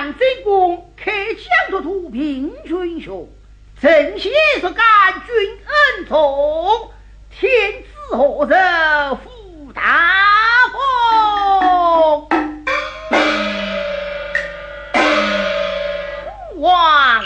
杨振开疆拓土，平群雄，臣心是感君恩重，天子何日复大丰？父王，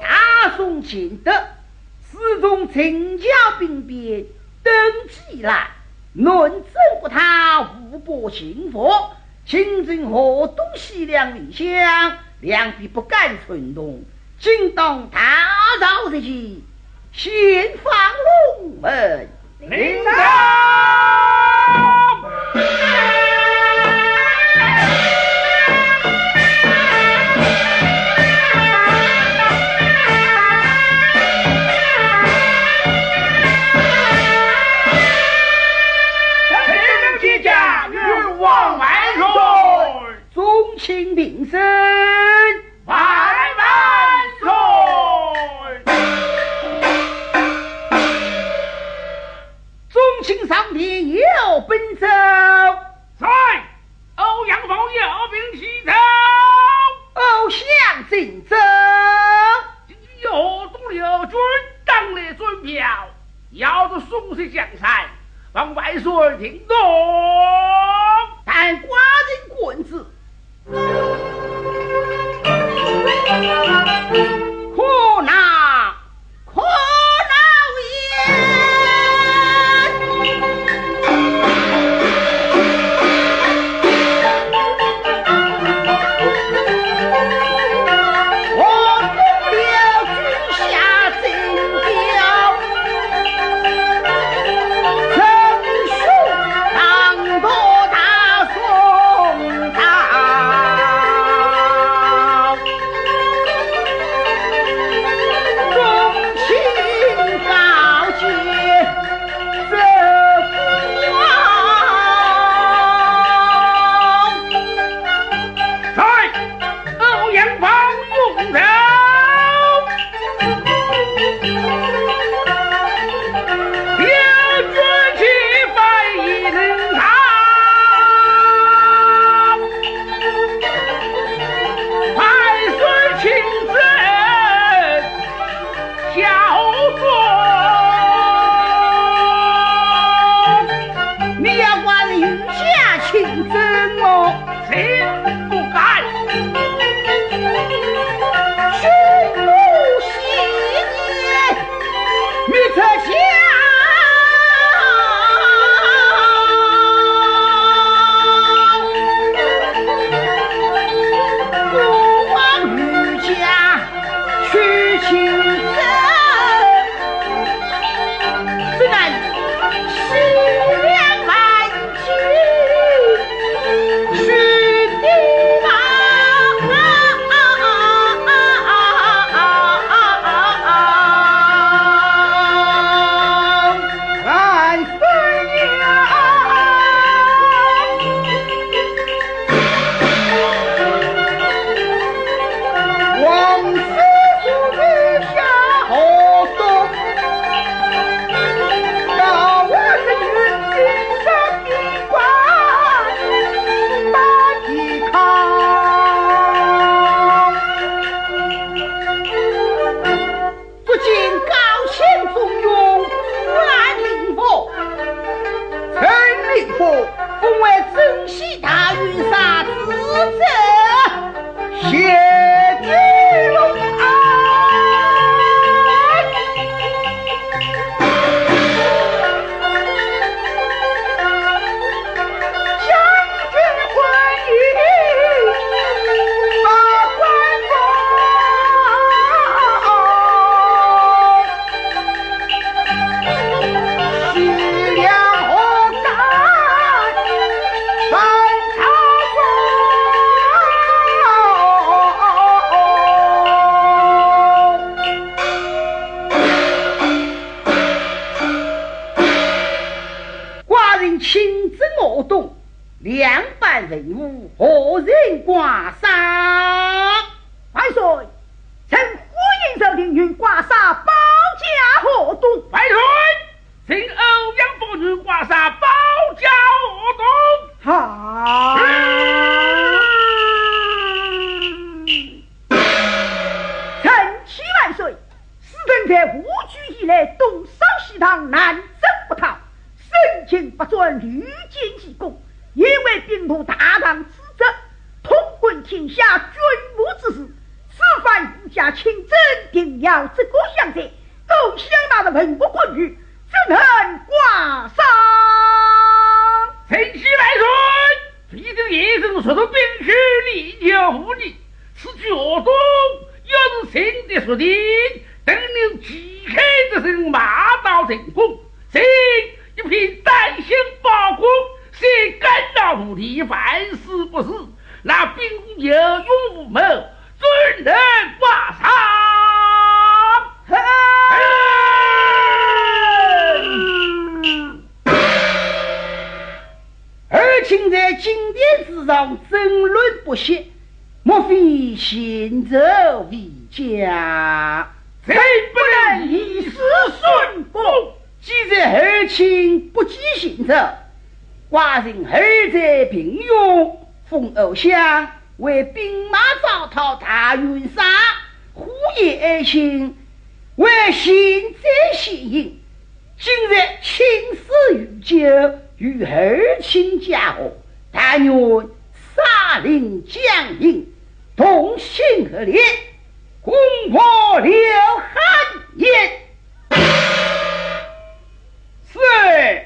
大宋秦德，始终陈家兵变，登基难，论政不他无不幸福。清征河东西两离乡，两边不敢存动。今当大朝之际，先放龙门，送去江山，望万岁听懂。但寡人棍子。人亲自我东，两百人物，何人挂杀？万岁！臣欢迎收听云挂杀保家河东。万岁！请欧阳伯云挂杀保家河东。好。定要这个相者，都想拿的文武官女，怎能挂上？臣喜来顺，必定夜生说出兵士立就护你，此举恶动，要是臣的说定。等你即刻之声马到成功，谁一片担心包公，谁干扰无地凡事不是，那兵有勇无谋，怎能挂上？而今在金殿之上争论不息，莫非行者为家？谁不能以死顺公？既然儿亲不计贤者，寡人儿在平庸，封偶像为兵马招讨大元帅，呼延爱卿为行在献迎。今日亲自御酒，与儿亲家贺，但愿杀令将领同心合力。攻破刘汉燕，是